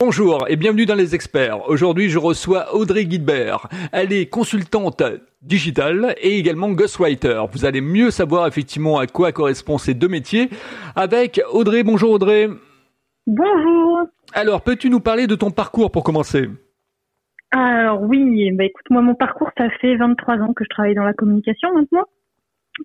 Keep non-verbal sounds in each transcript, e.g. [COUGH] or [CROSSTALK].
Bonjour et bienvenue dans les experts. Aujourd'hui, je reçois Audrey Guidebert. Elle est consultante digitale et également ghostwriter. Vous allez mieux savoir effectivement à quoi correspondent ces deux métiers avec Audrey. Bonjour Audrey. Bonjour. Alors, peux-tu nous parler de ton parcours pour commencer? Alors oui, bah écoute, moi mon parcours, ça fait 23 ans que je travaille dans la communication maintenant.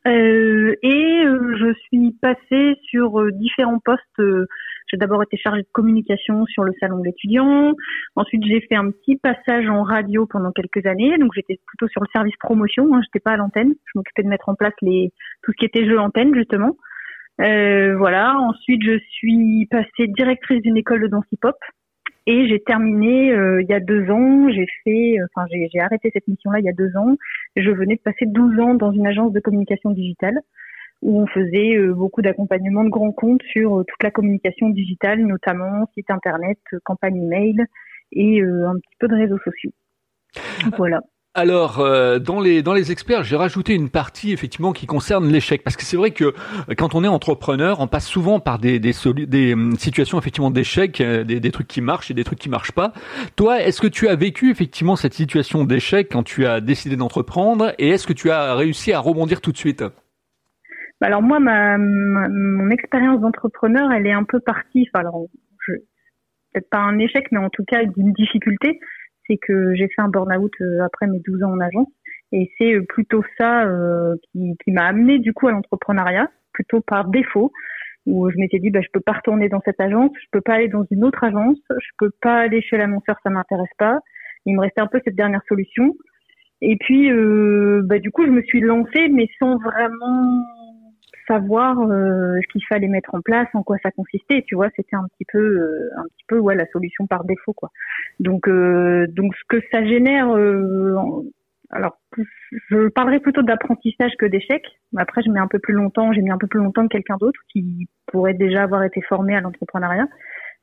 Euh, et euh, je suis passée sur euh, différents postes j'ai d'abord été chargée de communication sur le salon de l'étudiant. Ensuite, j'ai fait un petit passage en radio pendant quelques années. Donc, j'étais plutôt sur le service promotion. Hein, j'étais pas à l'antenne. Je m'occupais de mettre en place les tout ce qui était jeu antenne justement. Euh, voilà. Ensuite, je suis passée directrice d'une école de danse hip-hop. Et j'ai terminé euh, il y a deux ans. J'ai fait, enfin, j'ai arrêté cette mission-là il y a deux ans. Je venais de passer 12 ans dans une agence de communication digitale où on faisait euh, beaucoup d'accompagnement de grands comptes sur euh, toute la communication digitale, notamment site internet, euh, campagne email et un petit peu de réseaux sociaux. Voilà. Alors, dans les dans les experts, j'ai rajouté une partie effectivement qui concerne l'échec, parce que c'est vrai que quand on est entrepreneur, on passe souvent par des des, des situations effectivement d'échec, des, des trucs qui marchent et des trucs qui marchent pas. Toi, est-ce que tu as vécu effectivement cette situation d'échec quand tu as décidé d'entreprendre, et est-ce que tu as réussi à rebondir tout de suite? Alors moi, ma, mon expérience d'entrepreneur, elle est un peu partie. Enfin, alors, peut-être pas un échec, mais en tout cas d'une difficulté. C'est que j'ai fait un burn-out euh, après mes 12 ans en agence, et c'est euh, plutôt ça euh, qui, qui m'a amené du coup à l'entrepreneuriat, plutôt par défaut, où je m'étais dit bah je peux pas retourner dans cette agence, je peux pas aller dans une autre agence, je peux pas aller chez l'annonceur, ça m'intéresse pas. Il me restait un peu cette dernière solution. Et puis, euh, bah, du coup, je me suis lancée, mais sans vraiment savoir euh, ce qu'il fallait mettre en place, en quoi ça consistait. Tu vois, c'était un petit peu, euh, un petit peu, ouais, la solution par défaut, quoi. Donc, euh, donc ce que ça génère, alors, je parlerai plutôt d'apprentissage que d'échec. Après, je mets un peu plus longtemps, j'ai mis un peu plus longtemps que quelqu'un d'autre qui pourrait déjà avoir été formé à l'entrepreneuriat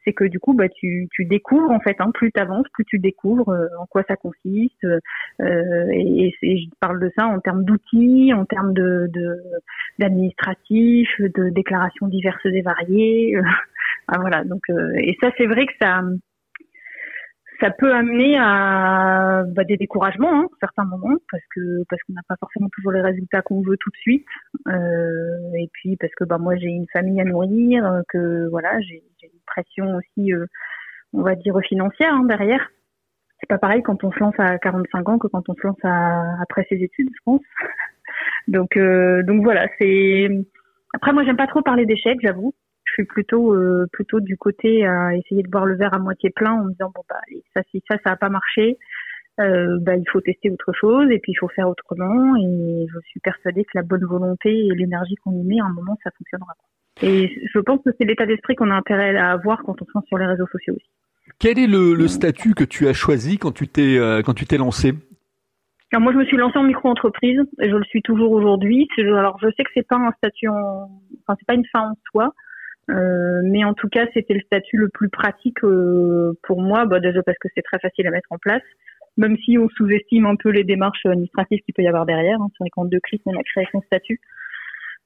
c'est que du coup bah tu, tu découvres en fait hein, plus tu avances plus tu découvres euh, en quoi ça consiste euh, et, et, je parle de ça en termes d'outils en termes de d'administratif de, déclarations diverses et variées euh, [LAUGHS] voilà donc euh, et ça c'est vrai que ça ça peut amener à bah, des découragements hein, certains moments parce que parce qu'on n'a pas forcément toujours les résultats qu'on veut tout de suite. Euh, et puis parce que bah moi j'ai une famille à nourrir que voilà j'ai une pression aussi euh, on va dire financière hein, derrière. C'est pas pareil quand on se lance à 45 ans que quand on se lance à, après ses études je pense. [LAUGHS] Donc euh, donc voilà c'est après moi j'aime pas trop parler d'échecs j'avoue je suis plutôt euh, plutôt du côté à essayer de boire le verre à moitié plein en me disant bon bah ça si ça ça a pas marché euh, bah il faut tester autre chose et puis il faut faire autrement. Et je suis persuadée que la bonne volonté et l'énergie qu'on y met à un moment ça fonctionnera. Et je pense que c'est l'état d'esprit qu'on a intérêt à avoir quand on se lance sur les réseaux sociaux aussi. Quel est le, le statut que tu as choisi quand tu t'es euh, quand tu t'es lancé? Alors moi, je me suis lancée en micro-entreprise et je le suis toujours aujourd'hui. Alors, je sais que c'est pas un statut, en... enfin, c'est pas une fin en soi, euh, mais en tout cas, c'était le statut le plus pratique euh, pour moi, bah, déjà parce que c'est très facile à mettre en place, même si on sous-estime un peu les démarches administratives qu'il peut y avoir derrière. Hein. C'est vrai qu'en deux clics, on a créé son statut.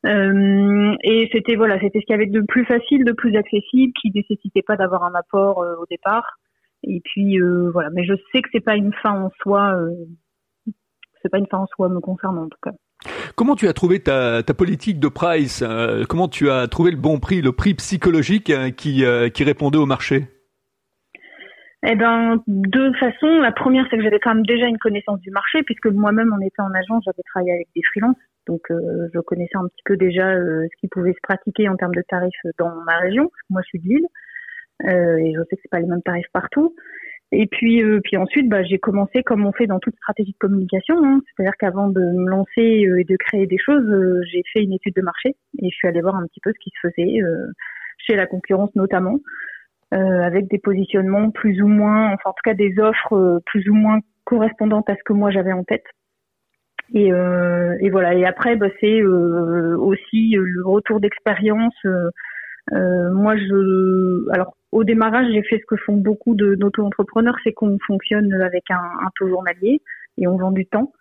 Euh, et c'était voilà, c'était ce qu'il y avait de plus facile, de plus accessible, qui nécessitait pas d'avoir un apport au départ. Et puis voilà, mais je sais que c'est pas une fin en soi, c'est pas une fin en soi me concernant en tout cas. Comment tu as trouvé ta, politique de price euh, Comment tu as trouvé le bon prix, le prix psychologique euh, qui, euh, qui répondait au marché? Eh ben, deux façons. La première, c'est que j'avais quand même déjà une connaissance du marché, puisque moi-même, en étant en agence, j'avais travaillé avec des freelances. Donc, je connaissais un petit peu déjà ce qui pouvait se pratiquer en termes de tarifs dans ma région. Moi, je suis de Lille. et je sais que c'est pas les mêmes tarifs partout. Et puis, euh, puis ensuite, bah, j'ai commencé comme on fait dans toute stratégie de communication. Hein. C'est-à-dire qu'avant de me lancer euh, et de créer des choses, euh, j'ai fait une étude de marché et je suis allée voir un petit peu ce qui se faisait chez la concurrence notamment, avec des positionnements plus ou moins, enfin en tout cas des offres plus ou moins correspondantes à ce que moi j'avais en tête. Et, et voilà. Et après, bah, c'est aussi le retour d'expérience. moi, je, alors au démarrage, j'ai fait ce que font beaucoup d'auto-entrepreneurs, c'est qu'on fonctionne avec un, taux journalier et on vend du temps.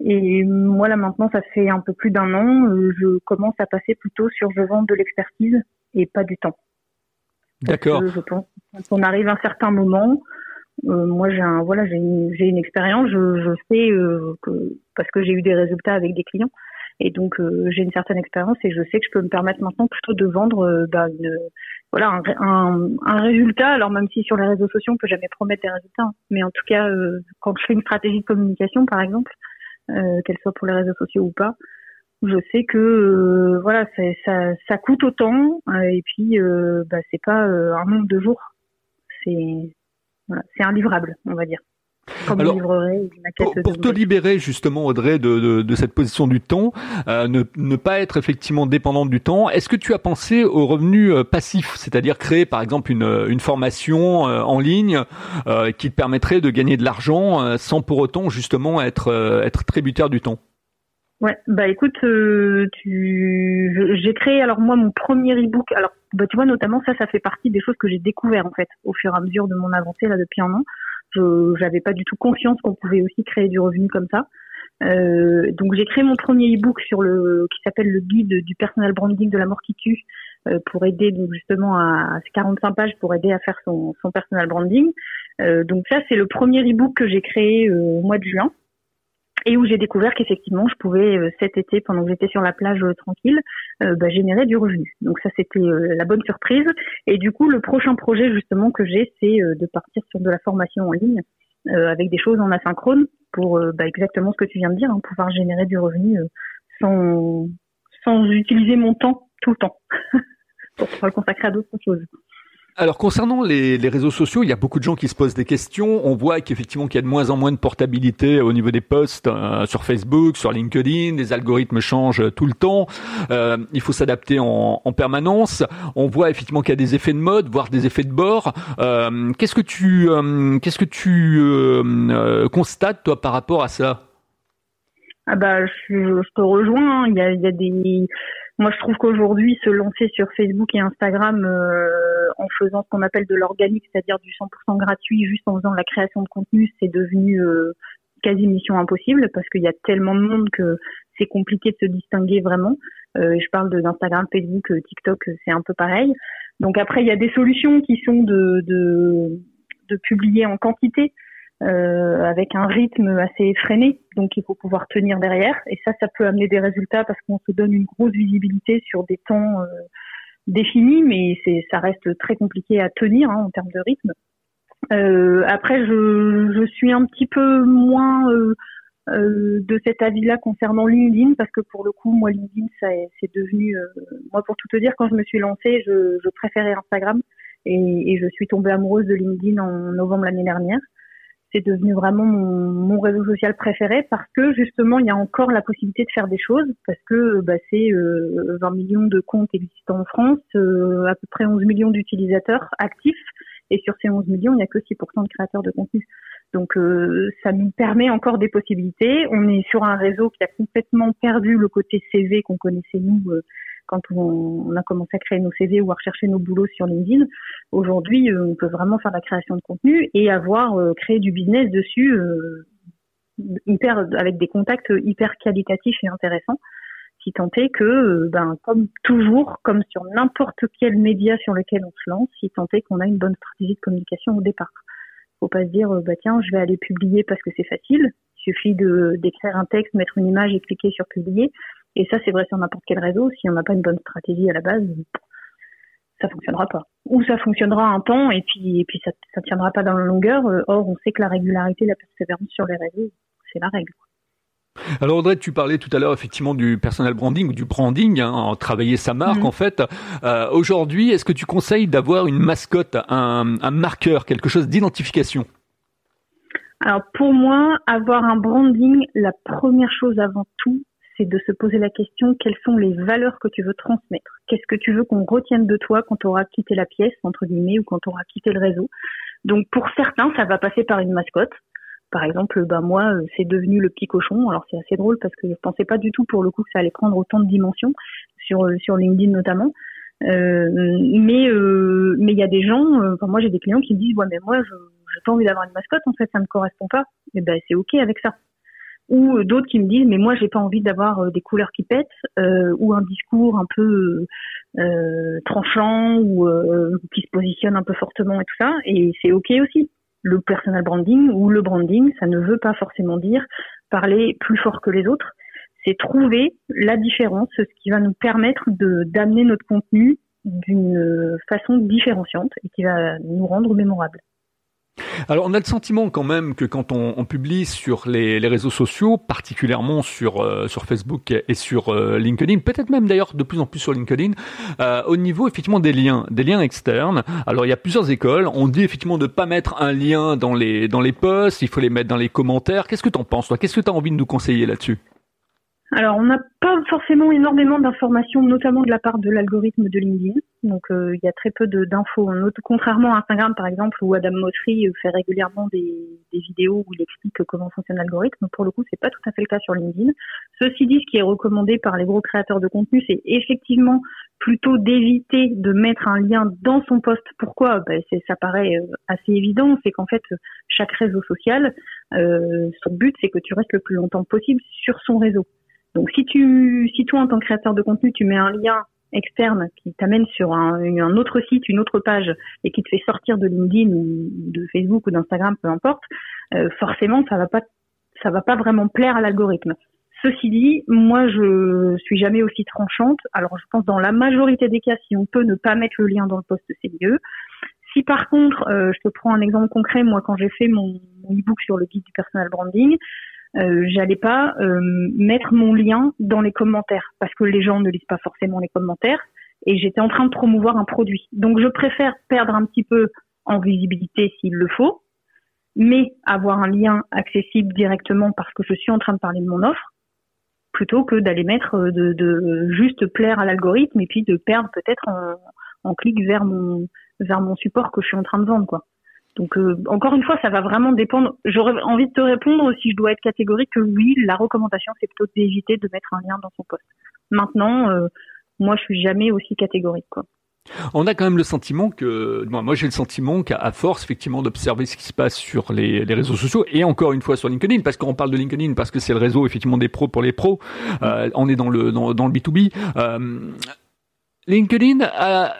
Et moi là maintenant, ça fait un peu plus d'un an, euh, je commence à passer plutôt sur je vends de l'expertise et pas du temps. D'accord. Je pense quand on arrive à un certain moment, euh, moi j'ai un voilà j'ai une, une expérience, je, je sais euh, que parce que j'ai eu des résultats avec des clients et donc euh, j'ai une certaine expérience et je sais que je peux me permettre maintenant plutôt de vendre bah, une, voilà un, un, un, résultat. Alors même si sur les réseaux sociaux on peut jamais promettre des résultats, hein. mais en tout cas quand je fais une stratégie de communication par exemple, qu'elle soit pour les réseaux sociaux ou pas, je sais que voilà ça, ça coûte autant et puis bah, c'est pas un nombre de jours c'est voilà, c'est livrable, on va dire. Comme Alors, pour, pour te libérer justement Audrey de, de, de cette position du temps, euh, ne, ne, pas être effectivement dépendante du temps, est-ce que tu as pensé aux revenus euh, passifs, c'est-à-dire créer par exemple une, une formation euh, en ligne euh, qui te permettrait de gagner de l'argent sans pour autant justement être, être tributaire du temps? Ouais, bah écoute, tu... j'ai créé alors moi mon premier ebook. Alors bah, tu vois, notamment ça, ça fait partie des choses que j'ai découvert en fait au fur et à mesure de mon avancée là depuis un an. Je n'avais pas du tout conscience qu'on pouvait aussi créer du revenu comme ça. Euh, donc j'ai créé mon premier e-book sur le qui s'appelle le guide du personal branding de la mort qui tue euh, pour aider donc justement à, à 45 pages pour aider à faire son, son personal branding. Euh, donc ça c'est le premier e-book que j'ai créé euh, au mois de juin et où j'ai découvert qu'effectivement je pouvais euh, cet été pendant que j'étais sur la plage euh, tranquille euh, bah, générer du revenu. Donc ça c'était la bonne surprise et du coup le prochain projet justement que j'ai c'est de partir sur de la formation en ligne avec des choses en asynchrone pour bah, exactement ce que tu viens de dire, hein, pouvoir générer du revenu sans sans utiliser mon temps tout le temps [LAUGHS] pour pouvoir le consacrer à d'autres choses. Alors concernant les, les, réseaux sociaux, il y a beaucoup de gens qui se posent des questions. On voit qu'effectivement qu'il y a de moins en moins de portabilité au niveau des posts euh, sur Facebook, sur LinkedIn. Les algorithmes changent tout le temps. Euh, il faut s'adapter en, en, permanence. On voit effectivement qu'il y a des effets de mode, voire des effets de bord. Euh, qu'est-ce que tu euh, qu'est-ce que tu euh, constates toi par rapport à ça? Ah bah je, je te rejoins. Hein. Il y a, il y a des moi, je trouve qu'aujourd'hui, se lancer sur Facebook et Instagram euh, en faisant ce qu'on appelle de l'organique, c'est-à-dire du 100% gratuit, juste en faisant la création de contenu, c'est devenu euh, quasi mission impossible parce qu'il y a tellement de monde que c'est compliqué de se distinguer vraiment. Euh, je parle d'Instagram, Facebook, euh, TikTok, c'est un peu pareil. Donc après, il y a des solutions qui sont de, de, de publier en quantité euh, avec un rythme assez effréné, donc il faut pouvoir tenir derrière. Et ça, ça peut amener des résultats parce qu'on se donne une grosse visibilité sur des temps euh, définis, mais c'est ça reste très compliqué à tenir hein, en termes de rythme. Euh, après, je, je, suis un petit peu moins euh, euh de cet avis-là concernant LinkedIn parce que pour le coup, moi, LinkedIn, ça c'est devenu, euh, moi, pour tout te dire, quand je me suis lancée, je, je préférais Instagram et, et, je suis tombée amoureuse de LinkedIn en novembre l'année dernière c'est devenu vraiment mon, mon, réseau social préféré parce que justement il y a encore la possibilité de faire des choses parce que bah, c'est euh, 20 millions de comptes existants en France, euh, à peu près 11 millions d'utilisateurs actifs et sur ces 11 millions il n'y a que 6% de créateurs de contenu. Donc euh, ça nous permet encore des possibilités. On est sur un réseau qui a complètement perdu le côté CV qu'on connaissait nous euh, quand on, a commencé à créer nos CV ou à rechercher nos boulots sur LinkedIn. Aujourd'hui, euh, on peut vraiment faire la création de contenu et avoir euh, créé du business dessus euh, hyper avec des contacts hyper qualitatifs et intéressants. Si tant est que, ben, comme toujours, comme sur n'importe quel média sur lequel on se lance, si tant est qu'on a une bonne stratégie de communication au départ. Faut pas se dire, bah tiens, je vais aller publier parce que c'est facile. Il suffit d'écrire un texte, mettre une image et cliquer sur publier. Et ça, c'est vrai sur n'importe quel réseau. Si on n'a pas une bonne stratégie à la base, ça fonctionnera pas. Ou ça fonctionnera un temps et puis et puis ça ça tiendra pas dans la longueur. Euh, or, on sait que la régularité, la persévérance sur les réseaux, c'est la règle. Alors Audrey, tu parlais tout à l'heure effectivement du personal branding ou du branding, hein, travailler sa marque mhm. en fait. Euh, Aujourd'hui, est-ce que tu conseilles d'avoir une mascotte, un, un marqueur, quelque chose d'identification? Alors pour moi, avoir un branding, la première chose avant tout, c'est de se poser la question quelles sont les valeurs que tu veux transmettre? Qu'est-ce que tu veux qu'on retienne de toi quand tu auras quitté la pièce, entre guillemets, ou quand tu auras quitté le réseau? Donc pour certains, ça va passer par une mascotte. Par exemple, bah moi, euh, c'est devenu le petit cochon. Alors c'est assez drôle parce que je pensais pas du tout pour le coup que ça allait prendre autant de dimensions sur euh, sur LinkedIn notamment. Euh, mais euh, mais il y a des gens, euh, moi j'ai des clients qui me disent ouais mais moi je j'ai pas envie d'avoir une mascotte en fait ça me correspond pas. Et ben c'est ok avec ça ou d'autres qui me disent mais moi j'ai pas envie d'avoir des couleurs qui pètent ou un discours un peu tranchant ou qui se positionne un peu fortement et tout ça. Et c'est ok aussi. Le personal branding ou le branding ça ne veut pas forcément dire parler plus fort que les autres. C'est trouver la différence, ce qui va nous permettre de d'amener notre contenu d'une façon différenciante et qui va nous rendre mémorable. Alors on a le sentiment quand même que quand on, publie sur les, réseaux sociaux, particulièrement sur euh, Facebook et sur euh, LinkedIn, peut-être même d'ailleurs de plus en plus sur LinkedIn, euh, au niveau effectivement des liens, des liens externes. Alors il y a plusieurs écoles. On dit effectivement de pas mettre un lien dans les dans posts, il faut les mettre dans les commentaires. Qu'est-ce que tu en penses toi? Qu'est-ce que tu as envie de nous conseiller là-dessus? Alors, on n'a pas forcément énormément d'informations, notamment de la part de l'algorithme de LinkedIn. Donc, euh, il y a très peu d'infos. Contrairement à Instagram, par exemple, où Adam Mosseri euh, fait régulièrement des, vidéos où il explique comment fonctionne l'algorithme. Pour le coup, c'est pas tout à fait le cas sur LinkedIn. Ceci dit, ce qui est recommandé par les gros créateurs de contenu, c'est effectivement plutôt d'éviter de mettre un lien dans son poste. Pourquoi? Ben, Ça paraît euh, assez évident. C'est qu'en fait, chaque réseau social, son but, c'est que tu restes le plus longtemps possible sur son réseau. Donc si tu, si toi en tant que créateur de contenu, tu mets un lien externe qui t'amène sur un, autre site, une autre page et qui te fait sortir de LinkedIn ou de Facebook ou d'Instagram, peu importe, euh, forcément ça va pas, ça va pas vraiment plaire à l'algorithme. Ceci dit, moi je suis jamais aussi tranchante. Alors je pense dans la majorité des cas, si on peut ne pas mettre le lien dans le poste, c'est mieux. Si par contre, euh, je te prends un exemple concret, moi quand j'ai fait mon, mon e-book sur le guide du personal branding, euh, j'allais pas euh, mettre mon lien dans les commentaires parce que les gens ne lisent pas forcément les commentaires et j'étais en train de promouvoir un produit. Donc je préfère perdre un petit peu en visibilité s'il le faut, mais avoir un lien accessible directement parce que je suis en train de parler de mon offre plutôt que d'aller mettre euh, de, de, juste plaire à l'algorithme et puis de perdre peut-être en, en clic vers mon vers mon support que je suis en train de vendre quoi. Donc euh, encore une fois, ça va vraiment dépendre. J'aurais envie de te répondre si je dois être catégorique que oui, la recommandation c'est plutôt d'éviter de mettre un lien dans son poste. Maintenant, euh, moi je suis jamais aussi catégorique quoi. On a quand même le sentiment que, moi j'ai le sentiment qu'à force effectivement d'observer ce qui se passe sur les, réseaux sociaux et encore une fois sur LinkedIn, parce qu'on parle de LinkedIn parce que c'est le réseau effectivement des pros pour les pros, euh, on est dans le dans, dans le B2B. LinkedIn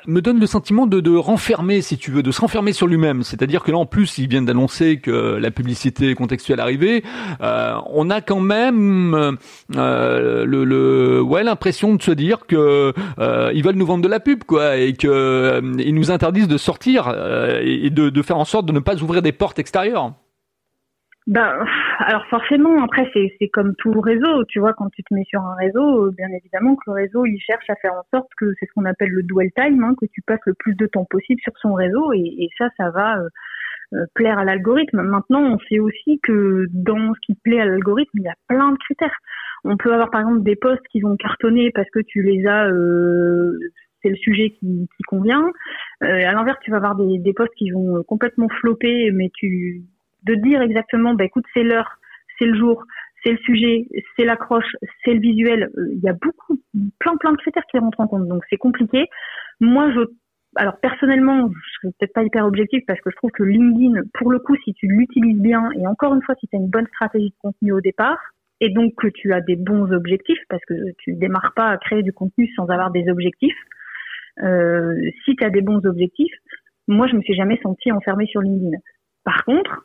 me donne le sentiment de, de, renfermer, si tu veux, de se renfermer sur lui-même. C'est-à-dire que là, en plus, ils viennent d'annoncer que la publicité contextuelle arrivait. Euh, on a quand même euh, le, le, ouais, l'impression de se dire que euh, ils veulent nous vendre de la pub, quoi, et que euh, ils nous interdisent de sortir euh, et de, de faire en sorte de ne pas ouvrir des portes extérieures. Ben, alors forcément, après c'est comme tout réseau, tu vois, quand tu te mets sur un réseau, bien évidemment que le réseau il cherche à faire en sorte que c'est ce qu'on appelle le dwell time, hein, que tu passes le plus de temps possible sur son réseau, et, ça, ça va euh, euh, plaire à l'algorithme. Maintenant, on sait aussi que dans ce qui plaît à l'algorithme, il y a plein de critères. On peut avoir par exemple des posts qui vont cartonner parce que tu les as, euh, c'est le sujet qui, qui convient. à l'inverse, tu vas avoir des, des posts qui vont complètement flopper, mais tu de dire exactement, bah, écoute, c'est l'heure, c'est le jour, c'est le sujet, c'est l'accroche, c'est le visuel. Euh, il y a beaucoup, plein, plein de critères qui rentrent en compte. Donc c'est compliqué. Moi, je, alors personnellement, je serais peut-être pas hyper objectif parce que je trouve que LinkedIn, pour le coup, si tu l'utilises bien et encore une fois, si tu as une bonne stratégie de contenu au départ et donc que tu as des bons objectifs parce que tu démarres pas à créer du contenu sans avoir des objectifs. Euh, si tu as des bons objectifs, moi, je me suis jamais sentie enfermée sur LinkedIn. Par contre,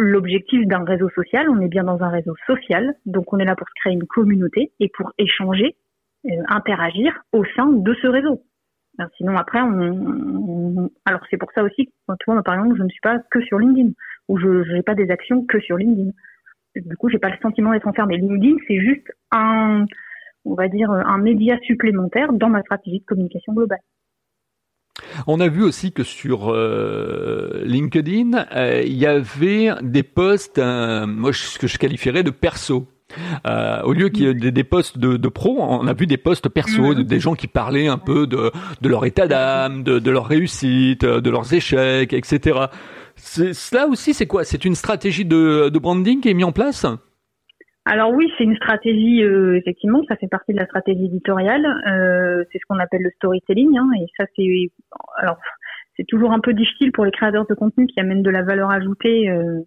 l'objectif d'un réseau social, on est bien dans un réseau social, donc on est là pour créer une communauté et pour échanger, euh, interagir au sein de ce réseau. Ben, sinon après, on, alors c'est pour ça aussi que toi, par exemple, je ne suis pas que sur LinkedIn ou je n'ai pas des actions que sur LinkedIn. Du coup, j'ai pas le sentiment d'être enfermé. LinkedIn, c'est juste un, on va dire, un média supplémentaire dans ma stratégie de communication globale. On a vu aussi que sur euh, LinkedIn, euh, il y avait des posts, euh, moi ce que je qualifierais de perso. au lieu qu'il y ait des, posts de, de pro, on a vu des posts perso, mm-hmm. des gens qui parlaient un peu de, de leur état d'âme, de, de leur réussite, de leurs échecs, etc. Cela aussi, c'est quoi? C'est une stratégie de, de branding qui est mise en place? Alors oui, c'est une stratégie, euh, effectivement, ça fait partie de la stratégie éditoriale. Euh, c'est ce qu'on appelle le storytelling, hein, et ça c'est, alors c'est toujours un peu difficile pour les créateurs de contenu qui amènent de la valeur ajoutée euh,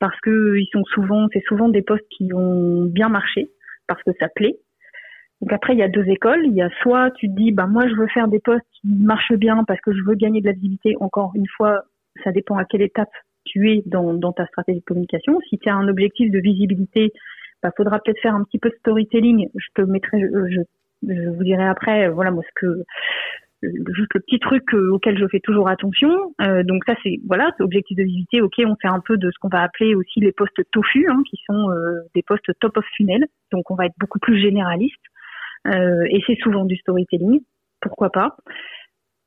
parce que ils sont souvent, c'est souvent des postes qui ont bien marché parce que ça plaît. Donc après, il y a deux écoles. Il y a soit tu te dis, bah moi je veux faire des postes qui marchent bien parce que je veux gagner de la visibilité. Encore une fois, ça dépend à quelle étape tu es dans, dans ta stratégie de communication. Si tu as un objectif de visibilité, bah faudra peut-être faire un petit peu de storytelling. Je te mettrai, je, je vous dirai après, voilà moi ce que juste le petit truc euh, auquel je fais toujours attention. Euh, donc ça c'est voilà, objectif de visibilité. Ok, on fait un peu de ce qu'on va appeler aussi les postes tofu, hein, qui sont euh, des postes top of funnel. Donc on va être beaucoup plus généraliste. et c'est souvent du storytelling. Pourquoi pas?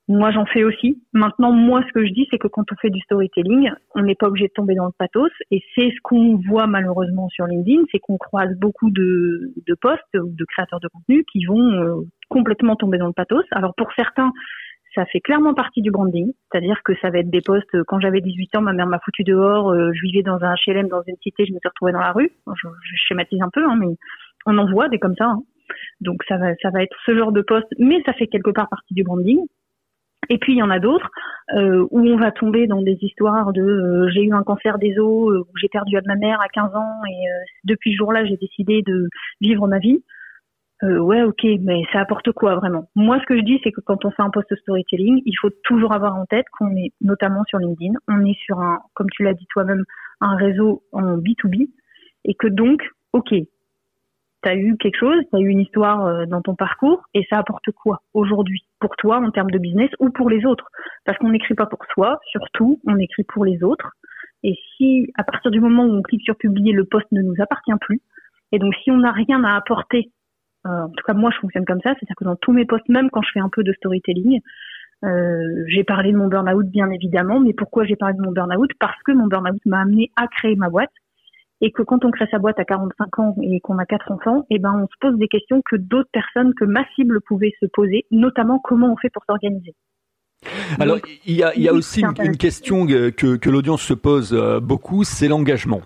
Moi, j'en fais aussi. Maintenant, moi, ce que je dis, c'est que quand on fait du storytelling, on n'est pas obligé de tomber dans le pathos. Et c'est ce qu'on voit malheureusement sur LinkedIn, c'est qu'on croise beaucoup de, de posts ou de créateurs de contenu qui vont euh, complètement tomber dans le pathos. Alors pour certains, ça fait clairement partie du branding, c'est-à-dire que ça va être des posts. Euh, quand j'avais 18 ans, ma mère m'a foutu dehors. Euh, je vivais dans un HLM dans une cité, je me suis retrouvée dans la rue. Je, schématise un peu, hein, mais on en voit des comme ça. Hein. Donc ça va, ça va être ce genre de poste, mais ça fait quelque part partie du branding. Et puis il y en a d'autres euh, où on va tomber dans des histoires de euh, j'ai eu un cancer des os, euh, j'ai perdu ma mère à 15 ans et depuis ce jour-là j'ai décidé de vivre ma vie. ouais, ok, mais ça apporte quoi vraiment? Moi, ce que je dis, c'est que quand on fait un post storytelling, il faut toujours avoir en tête qu'on est notamment sur LinkedIn, on est sur un, comme tu l'as dit toi-même, un réseau en B2B et que donc, ok, tu eu quelque chose, tu as eu une histoire euh, dans ton parcours et ça apporte quoi aujourd'hui? Pour toi en termes de business ou pour les autres? Parce qu'on n'écrit pas pour soi, surtout, on écrit pour les autres. Et si à partir du moment où on clique sur publier, le poste ne nous appartient plus, et donc si on n'a rien à apporter, euh, en tout cas moi je fonctionne comme ça, c'est-à-dire que dans tous mes posts, même quand je fais un peu de storytelling, euh, j'ai parlé de mon burn-out bien évidemment, mais pourquoi j'ai parlé de mon burn-out? Parce que mon burn-out m'a amené à créer ma boîte et que quand on crée sa boîte à 45 ans et qu'on a quatre enfants, eh ben on se pose des questions que d'autres personnes, que ma cible pouvait se poser, notamment comment on fait pour s'organiser. Alors, il y a, il y a aussi une, question que, que l'audience se pose euh, beaucoup, c'est l'engagement.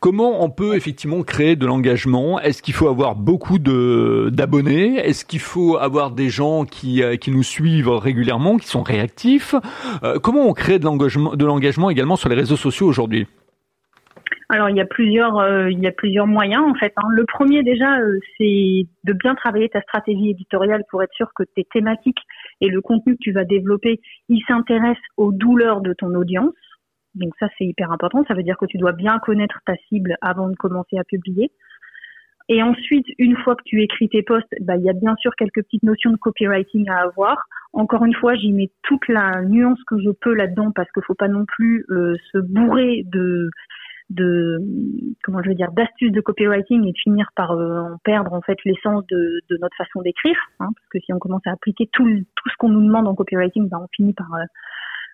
Comment on peut effectivement créer de l'engagement? Est-ce qu'il faut avoir beaucoup de d'abonnés? Est-ce qu'il faut avoir des gens qui, euh, qui nous suivent régulièrement, qui sont réactifs? Euh, Comment on crée de l'engagement, de l'engagement également sur les réseaux sociaux aujourd'hui? Alors il y a plusieurs, euh, il y a plusieurs moyens en fait. Hein. Le premier déjà, euh, c'est de bien travailler ta stratégie éditoriale pour être sûr que tes thématiques et le contenu que tu vas développer, il s'intéresse aux douleurs de ton audience. Donc ça c'est hyper important. Ça veut dire que tu dois bien connaître ta cible avant de commencer à publier. Et ensuite, une fois que tu écris tes posts, bah, il y a bien sûr quelques petites notions de copywriting à avoir. Encore une fois, j'y mets toute la nuance que je peux là-dedans parce qu'il faut pas non plus euh, se bourrer de de comment je veux dire d'astuces de copywriting et de finir par euh, en perdre en fait l'essence de, de, notre façon d'écrire hein, parce que si on commence à appliquer tout, tout ce qu'on nous demande en copywriting ben on finit par euh,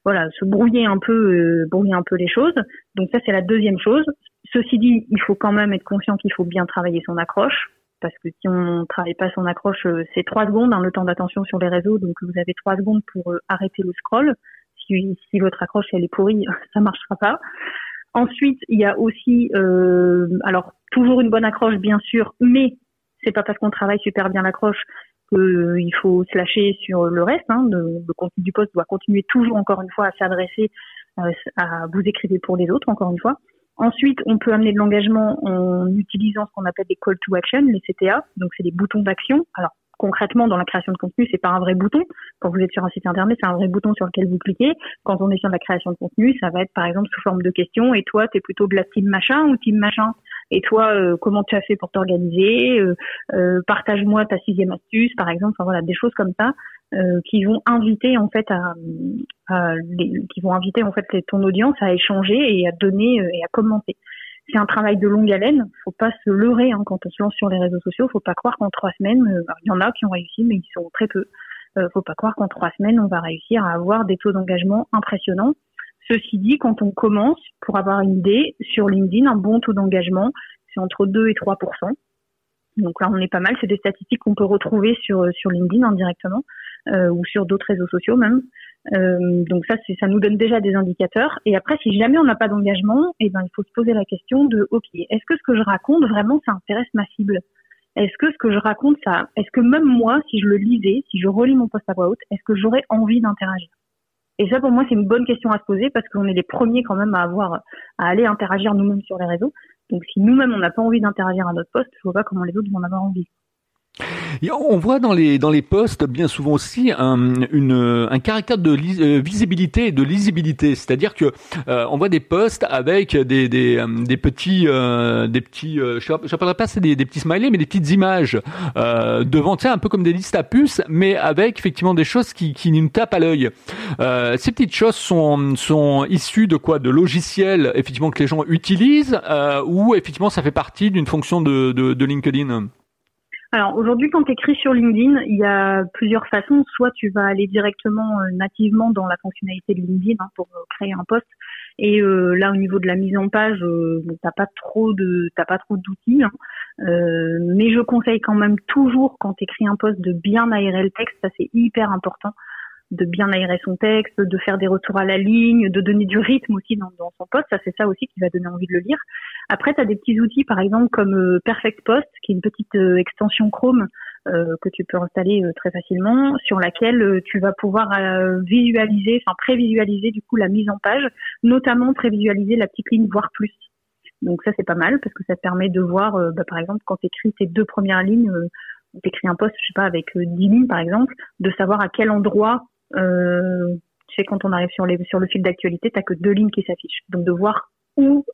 voilà se brouiller un peu euh, brouiller un peu les choses. Donc ça c'est la deuxième chose. Ceci dit il faut quand même être conscient qu'il faut bien travailler son accroche parce que si on travaille pas son accroche c'est trois secondes hein, le temps d'attention sur les réseaux donc vous avez trois secondes pour arrêter le scroll. Si, si votre accroche elle est pourrie [LAUGHS] ça marchera pas Ensuite, il y a aussi, euh, alors toujours une bonne accroche bien sûr, mais c'est pas parce qu'on travaille super bien l'accroche qu'il euh, faut se lâcher sur le reste. Hein, le, contenu du poste doit continuer toujours encore une fois à s'adresser euh, à vous écrivez pour les autres encore une fois. Ensuite, on peut amener de l'engagement en utilisant ce qu'on appelle des call to action, les CTA. Donc, c'est des boutons d'action. Alors, concrètement, dans la création de contenu, c'est pas un vrai bouton. Quand vous êtes sur un site internet, c'est un vrai bouton sur lequel vous cliquez. Quand on est sur la création de contenu, ça va être par exemple sous forme de questions. Et toi, tu plutôt de la team machin ou team machin? Et toi, euh, comment tu as fait pour t'organiser? Euh, euh, Partage-moi ta sixième astuce, par exemple. Enfin voilà, des choses comme ça qui vont inviter en fait à, qui vont inviter en fait ton audience à échanger et à donner et à commenter c'est un travail de longue haleine. Faut pas se leurrer hein, quand on se lance sur les réseaux sociaux. Faut pas croire qu'en trois semaines, euh, il y en a qui ont réussi, mais ils sont très peu. Euh, faut pas croire qu'en trois semaines, on va réussir à avoir des taux d'engagement impressionnants. Ceci dit, quand on commence, pour avoir une idée, sur LinkedIn, un bon taux d'engagement, c'est entre 2 et 3% donc là, on est pas mal. C'est des statistiques qu'on peut retrouver sur sur LinkedIn indirectement euh, ou sur d'autres réseaux sociaux même. Euh, donc ça, ça nous donne déjà des indicateurs. Et après, si jamais on n'a pas d'engagement, eh ben il faut se poser la question de OK, est-ce que ce que je raconte vraiment ça intéresse ma cible? Est-ce que ce que je raconte ça, est-ce que même moi, si je le lisais, si je relis mon post à voix haute, est-ce que j'aurais envie d'interagir? Et ça, pour moi, c'est une bonne question à se poser parce qu'on est les premiers quand même à avoir, à aller interagir nous-mêmes sur les réseaux. Donc, si nous-mêmes, on n'a pas envie d'interagir à notre poste, je vois pas comment les autres vont en avoir envie on voit dans les dans les posts bien souvent aussi un, une, un caractère de euh, visibilité et de lisibilité, c'est-à-dire que euh, on voit des posts avec des des, euh, des petits des petits je ne parlerai pas c'est des, petits smileys mais des petites images devant ça un peu comme des listes à puces mais avec effectivement des choses qui qui nous tapent à l'œil. ces petites choses sont sont issues de quoi? De logiciels effectivement que les gens utilisent ou effectivement ça fait partie d'une fonction de, de, de LinkedIn? Alors aujourd'hui, quand tu écris sur LinkedIn, il y a plusieurs façons. Soit tu vas aller directement euh, nativement dans la fonctionnalité de LinkedIn hein, pour euh, créer un poste. Et euh, là, au niveau de la mise en page, euh, t'as pas trop de t'as pas trop d'outils. Hein. mais je conseille quand même toujours quand tu écris un poste de bien aérer le texte. Ça c'est hyper important de bien aérer son texte, de faire des retours à la ligne, de donner du rythme aussi dans, dans son poste. Ça, c'est ça aussi qui va donner envie de le lire. Après, tu as des petits outils, par exemple, comme euh, Perfect Post, qui est une petite euh, extension Chrome euh, que tu peux installer très facilement, sur laquelle tu vas pouvoir visualiser, enfin prévisualiser du coup la mise en page, notamment prévisualiser la petite ligne voir plus. Donc ça c'est pas mal parce que ça te permet de voir, bah, par exemple, quand tu écris tes deux premières lignes, tu écris un post, je sais pas, avec 10 lignes par exemple, de savoir à quel endroit euh, tu sais, quand on arrive sur, le fil d'actualité, t'as que deux lignes qui s'affichent. Donc de voir où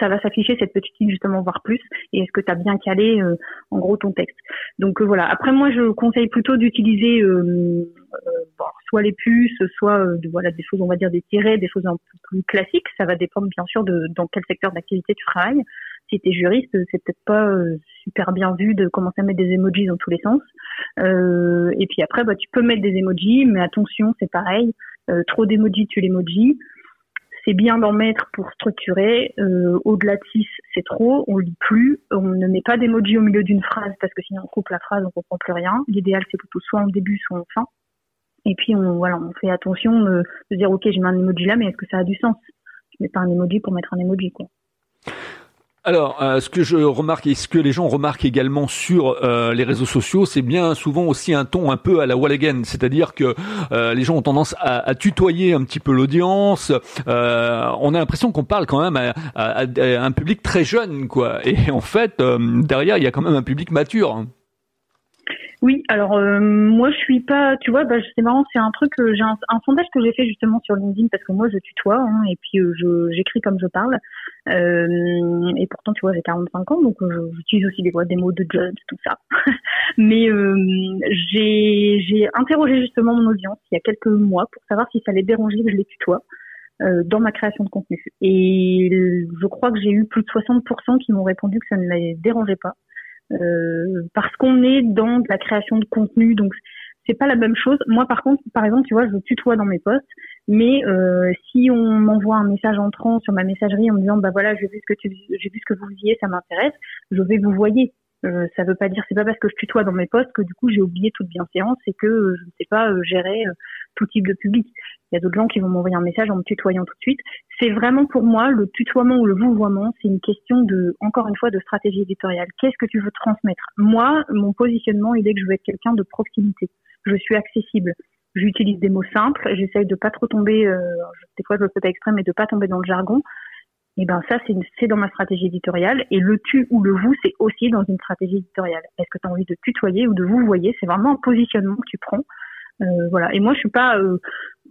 ça va s'afficher cette petite ligne justement voir plus et est-ce que tu as bien calé euh, en gros ton texte. Donc euh, voilà. Après moi je conseille plutôt d'utiliser euh, soit les puces soit voilà des choses on va dire des tirets des choses un peu plus classiques. Ça va dépendre bien sûr de dans quel secteur d'activité tu travailles si tu es juriste c'est peut-être pas super bien vu de commencer à mettre des emojis dans tous les sens et puis après bah tu peux mettre des emojis mais attention c'est pareil trop d'emojis tu l'emoji c'est bien d'en mettre pour structurer. Euh, au-delà de 6, c'est trop, on lit plus, on ne met pas d'emoji au milieu d'une phrase parce que sinon on coupe la phrase, on comprend plus rien. L'idéal c'est plutôt soit en début, soit en fin. Et puis on voilà, on fait attention de dire ok, je mets un emoji là, mais est-ce que ça a du sens? Je mets pas un emoji pour mettre un emoji quoi. Alors, euh, ce que je remarque et ce que les gens remarquent également sur euh, les réseaux sociaux, c'est bien souvent aussi un ton un peu à la wall again, c'est-à-dire que euh, les gens ont tendance à, tutoyer un petit peu l'audience. on a l'impression qu'on parle quand même à, un public très jeune, quoi. Et en fait, derrière, il y a quand même un public mature. Oui, alors euh, moi je suis pas, tu vois, bah, c'est marrant, c'est un truc, j'ai un, sondage que j'ai fait justement sur LinkedIn parce que moi je tutoie hein, et puis euh, j'écris comme je parle euh, et pourtant tu vois j'ai 45 ans donc j'utilise aussi des, des mots de judge tout ça. [LAUGHS] Mais j'ai j'ai interrogé justement mon audience il y a quelques mois pour savoir si ça les dérangeait que je les tutoie. dans ma création de contenu. Et je crois que j'ai eu plus de 60% qui m'ont répondu que ça ne les dérangeait pas. Euh, parce qu'on est dans la création de contenu, donc c'est pas la même chose. Moi, par contre, par exemple, tu vois, je tutoie dans mes posts, mais euh, si on m'envoie un message entrant sur ma messagerie en me disant, bah voilà, j'ai vu ce que tu, j'ai vu ce que vous disiez, ça m'intéresse, je vais vous voyer. Euh, ça veut pas dire, c'est pas parce que je tutoie dans mes posts que du coup j'ai oublié toute bienséance et que euh, je ne sais pas euh, gérer tout type de public. Il y a d'autres gens qui vont m'envoyer un message en me tutoyant tout de suite. C'est vraiment pour moi le tutoiement ou le vouvoiement, c'est une question de, encore une fois, de stratégie éditoriale. Qu'est-ce que tu veux transmettre? Moi, mon positionnement, il est que je veux être quelqu'un de proximité. Je suis accessible. J'utilise des mots simples. J'essaye de pas trop tomber. Euh, des fois, je le fais pas exprès, mais de pas tomber dans le jargon. Et ben ça, c'est dans ma stratégie éditoriale. Et le tu ou le vous, c'est aussi dans une stratégie éditoriale. Est-ce que tu as envie de tutoyer ou de vous voyez? C'est vraiment un positionnement que tu prends. Euh, voilà. Et moi, je suis pas. Euh,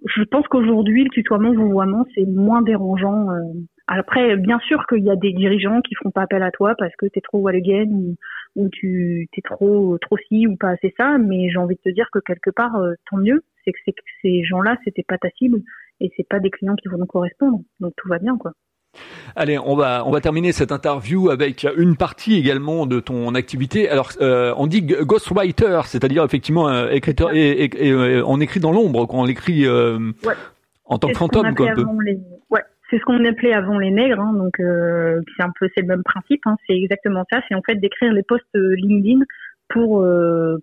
je pense qu'aujourd'hui, le tutoiement, vouvoiement, c'est moins dérangeant. Euh. Après, bien sûr qu'il y a des dirigeants qui feront pas appel à toi parce que tu es trop walligan ou, ou tu t'es trop trop ci ou pas assez ça. Mais j'ai envie de te dire que quelque part, tant mieux. C'est que, que ces gens-là, c'était pas ta cible et c'est pas des clients qui vont nous correspondre. Donc tout va bien, quoi. Allez, on va on va terminer cette interview avec une partie également de ton activité. Alors, euh, on dit ghostwriter, c'est-à-dire effectivement euh, écriteur et, euh, on écrit dans l'ombre, quand on écrit en tant que fantôme. Ouais, c'est ce qu'on appelait avant les nègres, hein, donc c'est un peu c'est le même principe. Hein, c'est exactement ça. C'est en fait d'écrire les posts LinkedIn pour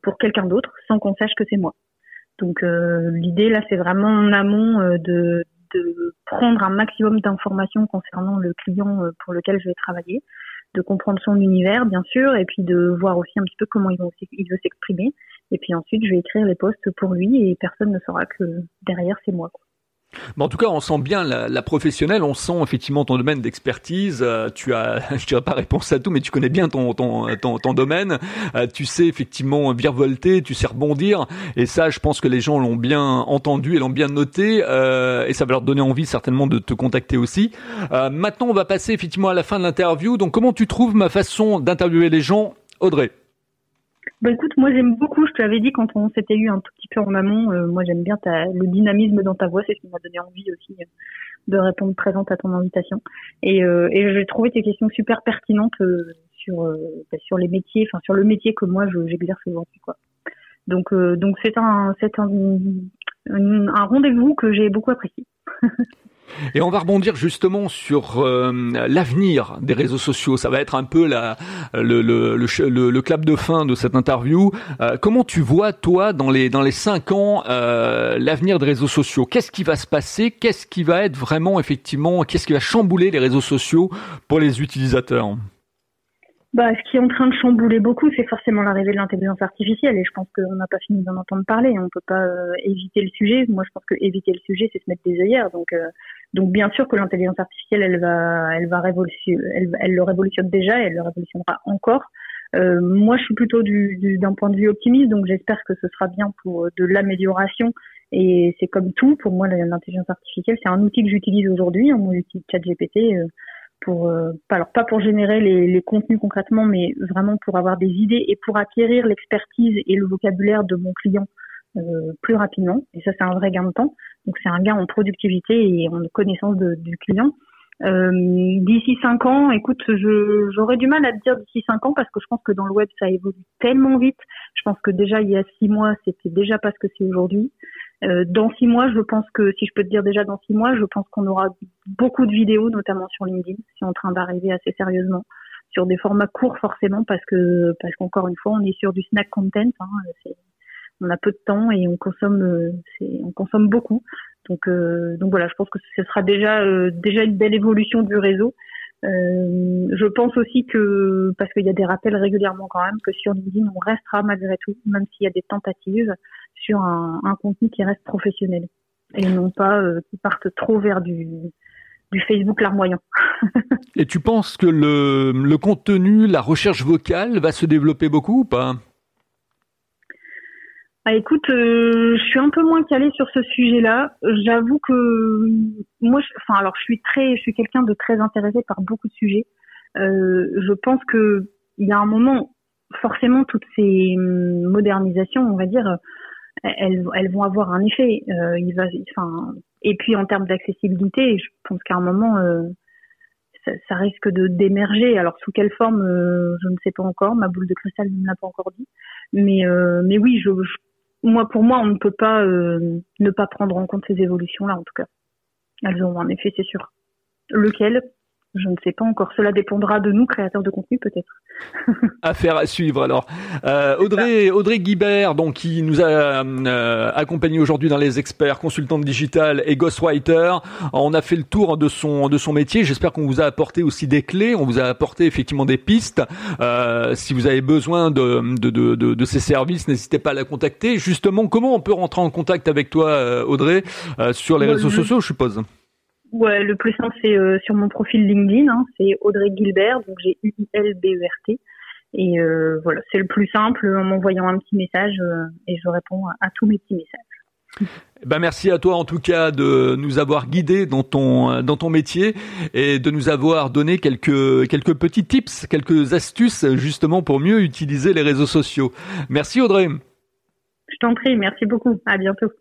pour quelqu'un d'autre sans qu'on sache que c'est moi. Donc l'idée là, c'est vraiment en amont de de prendre un maximum d'informations concernant le client euh, pour lequel je vais travailler, de comprendre son univers bien sûr, et puis de voir aussi un petit peu comment il veut s'exprimer. Et puis ensuite, je vais écrire les posts pour lui et personne ne saura que derrière c'est moi. En tout cas, on sent bien la, la, professionnelle, on sent effectivement ton domaine d'expertise. Euh, tu as, [LAUGHS] je dirais pas réponse à tout, mais tu connais bien ton ton ton, ton domaine. Euh, tu sais effectivement virevolter, tu sais rebondir, et ça, je pense que les gens l'ont bien entendu et l'ont bien noté, euh, et ça va leur donner envie certainement de te contacter aussi. maintenant, on va passer effectivement à la fin de l'interview. Donc, comment tu trouves ma façon d'interviewer les gens, Audrey? Bah écoute, moi j'aime beaucoup, je te l'avais dit quand on s'était eu un tout petit peu en amont, euh, moi j'aime bien ta, le dynamisme dans ta voix, c'est ce qui m'a donné envie aussi euh, de répondre présente à ton invitation. Et, euh, et j'ai trouvé tes questions super pertinentes sur bah, sur les métiers, enfin sur le métier que moi j'exerce aujourd'hui quoi. Donc donc c'est un un, un rendez-vous que j'ai beaucoup apprécié. [LAUGHS] Et on va rebondir justement sur euh, l'avenir des réseaux sociaux. Ça va être un peu la, le, le, le, le clap de fin de cette interview. Euh, comment tu vois, toi, dans les, dans les cinq ans, euh, l'avenir des réseaux sociaux? Qu'est-ce qui va se passer? Qu'est-ce qui va être vraiment, effectivement, qu'est-ce qui va chambouler les réseaux sociaux pour les utilisateurs? Bah, ce qui est en train de chambouler beaucoup, c'est forcément l'arrivée de l'intelligence artificielle, et je pense qu'on n'a pas fini d'en entendre parler. On peut pas éviter le sujet. Moi, je pense que éviter le sujet, c'est se mettre des œillères. Donc, donc bien sûr que l'intelligence artificielle, elle va, elle va révolutionner, elle, elle, le révolutionne déjà et elle le révolutionnera encore. Euh, moi, je suis plutôt du, du, d'un point de vue optimiste, donc j'espère que ce sera bien pour de l'amélioration. Et c'est comme tout, pour moi, l'intelligence artificielle, c'est un outil que j'utilise aujourd'hui. Moi, j'utilise ChatGPT euh, pour, euh, alors pas pour générer les, les, contenus concrètement, mais vraiment pour avoir des idées et pour acquérir l'expertise et le vocabulaire de mon client euh, plus rapidement. Et ça, c'est un vrai gain de temps. Donc, c'est un gain en productivité et en connaissance de, du client. Euh, d'ici cinq ans, écoute, j'aurais du mal à te dire d'ici cinq ans parce que je pense que dans le web, ça évolue tellement vite. Je pense que déjà, il y a six mois, c'était déjà pas ce que c'est aujourd'hui. Euh, dans six mois, je pense que, si je peux te dire déjà dans six mois, je pense qu'on aura beaucoup de vidéos, notamment sur LinkedIn. C'est en train d'arriver assez sérieusement sur des formats courts forcément parce que parce qu'encore une fois, on est sur du snack content. Hein, on a peu de temps et on consomme, euh, on consomme beaucoup. Donc, euh, donc voilà, je pense que ce sera déjà euh, déjà une belle évolution du réseau. je pense aussi que parce qu'il y a des rappels régulièrement quand même que sur LinkedIn on restera malgré tout, même s'il y a des tentatives sur un, contenu qui reste professionnel et non pas qui parte trop vers du du Facebook larmoyant. [LAUGHS] et tu penses que le, le contenu, la recherche vocale va se développer beaucoup ou pas? Ah, écoute, euh, je suis un peu moins calée sur ce sujet-là. J'avoue que moi, je, enfin, alors je suis très, je suis quelqu'un de très intéressé par beaucoup de sujets. Euh, je pense que il y a un moment, forcément, toutes ces hum, modernisations, on va dire, elles, elles vont avoir un effet. Euh, il va, enfin, et puis en termes d'accessibilité, je pense qu'à un moment, euh, ça, ça, risque de d'émerger. Alors sous quelle forme, euh, je ne sais pas encore. Ma boule de cristal ne me l'a pas encore dit. Mais, mais oui, je, je moi, pour moi, on ne peut pas euh, ne pas prendre en compte ces évolutions-là, en tout cas. Elles ont un effet, c'est sûr. Lequel? Je ne sais pas encore. Cela dépendra de nous, créateurs de contenu, peut-être. [LAUGHS] Affaire à suivre. Alors, euh, Audrey, Audrey Guibert, donc qui nous a euh, accompagnés aujourd'hui dans les experts, consultante digitale et ghostwriter. On a fait le tour de son de son métier. J'espère qu'on vous a apporté aussi des clés. On vous a apporté effectivement des pistes. Euh, si vous avez besoin de de, de, de, de ces services, n'hésitez pas à la contacter. Justement, comment on peut rentrer en contact avec toi, euh, Audrey, euh, sur les réseaux sociaux, je suppose? Ouais, le plus simple, c'est euh, sur mon profil LinkedIn. Hein, c'est Audrey Gilbert, donc j'ai U-I-L-B-E-R-T. Et euh, voilà, c'est le plus simple en m'envoyant un petit message euh, et je réponds à, tous mes petits messages. Eh ben merci à toi en tout cas de nous avoir guidés dans ton dans ton métier et de nous avoir donné quelques quelques petits tips, quelques astuces justement pour mieux utiliser les réseaux sociaux. Merci Audrey. Je t'en prie, merci beaucoup. À bientôt.